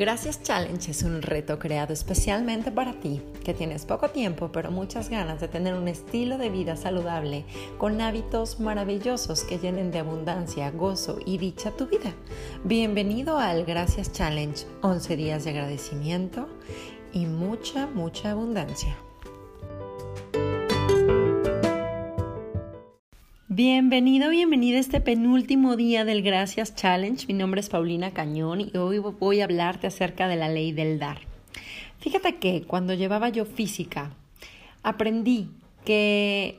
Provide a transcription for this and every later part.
Gracias Challenge es un reto creado especialmente para ti, que tienes poco tiempo pero muchas ganas de tener un estilo de vida saludable con hábitos maravillosos que llenen de abundancia, gozo y dicha tu vida. Bienvenido al Gracias Challenge, 11 días de agradecimiento y mucha, mucha abundancia. Bienvenido, bienvenida a este penúltimo día del Gracias Challenge. Mi nombre es Paulina Cañón y hoy voy a hablarte acerca de la ley del dar. Fíjate que cuando llevaba yo física, aprendí que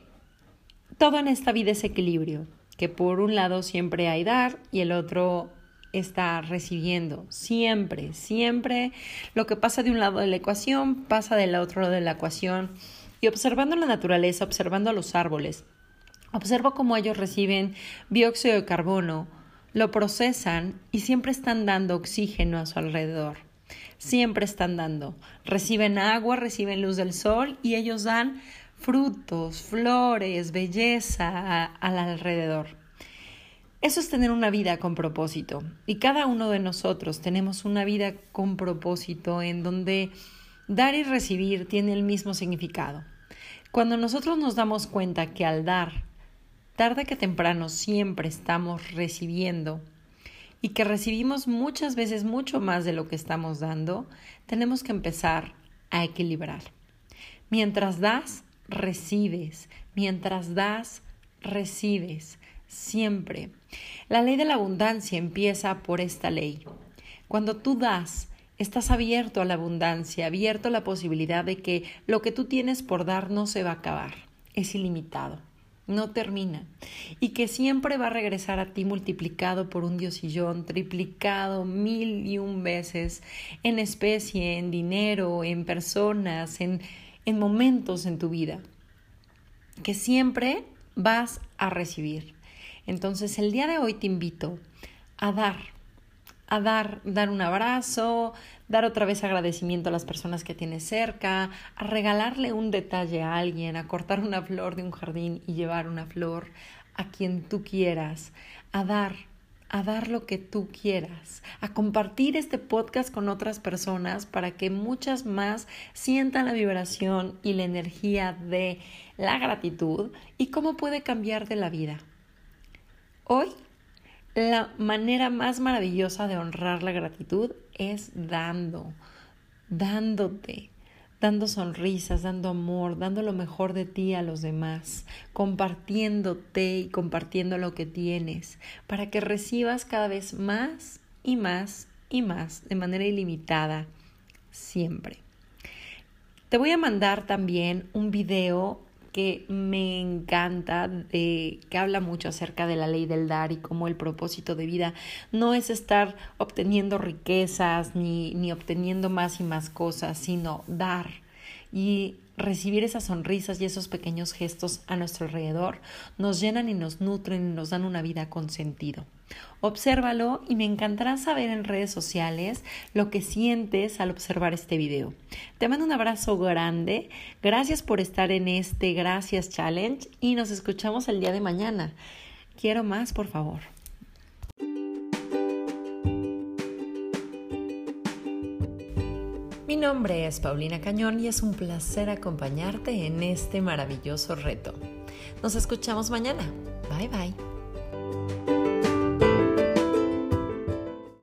todo en esta vida es equilibrio, que por un lado siempre hay dar y el otro está recibiendo. Siempre, siempre lo que pasa de un lado de la ecuación pasa del otro lado de la ecuación. Y observando la naturaleza, observando a los árboles, Observo cómo ellos reciben dióxido de carbono, lo procesan y siempre están dando oxígeno a su alrededor. Siempre están dando. Reciben agua, reciben luz del sol y ellos dan frutos, flores, belleza al alrededor. Eso es tener una vida con propósito. Y cada uno de nosotros tenemos una vida con propósito en donde dar y recibir tiene el mismo significado. Cuando nosotros nos damos cuenta que al dar tarde que temprano siempre estamos recibiendo y que recibimos muchas veces mucho más de lo que estamos dando, tenemos que empezar a equilibrar. Mientras das, recibes. Mientras das, recibes. Siempre. La ley de la abundancia empieza por esta ley. Cuando tú das, estás abierto a la abundancia, abierto a la posibilidad de que lo que tú tienes por dar no se va a acabar. Es ilimitado no termina y que siempre va a regresar a ti multiplicado por un diosillón, triplicado mil y un veces en especie, en dinero, en personas, en, en momentos en tu vida, que siempre vas a recibir. Entonces el día de hoy te invito a dar, a dar, dar un abrazo, dar otra vez agradecimiento a las personas que tienes cerca, a regalarle un detalle a alguien, a cortar una flor de un jardín y llevar una flor a quien tú quieras, a dar, a dar lo que tú quieras, a compartir este podcast con otras personas para que muchas más sientan la vibración y la energía de la gratitud y cómo puede cambiar de la vida. Hoy la manera más maravillosa de honrar la gratitud es dando, dándote, dando sonrisas, dando amor, dando lo mejor de ti a los demás, compartiéndote y compartiendo lo que tienes, para que recibas cada vez más y más y más de manera ilimitada, siempre. Te voy a mandar también un video que me encanta, de, que habla mucho acerca de la ley del dar y cómo el propósito de vida no es estar obteniendo riquezas ni, ni obteniendo más y más cosas, sino dar. Y recibir esas sonrisas y esos pequeños gestos a nuestro alrededor nos llenan y nos nutren y nos dan una vida con sentido. Obsérvalo y me encantará saber en redes sociales lo que sientes al observar este video. Te mando un abrazo grande, gracias por estar en este Gracias Challenge y nos escuchamos el día de mañana. Quiero más, por favor. Mi nombre es Paulina Cañón y es un placer acompañarte en este maravilloso reto. Nos escuchamos mañana. Bye bye.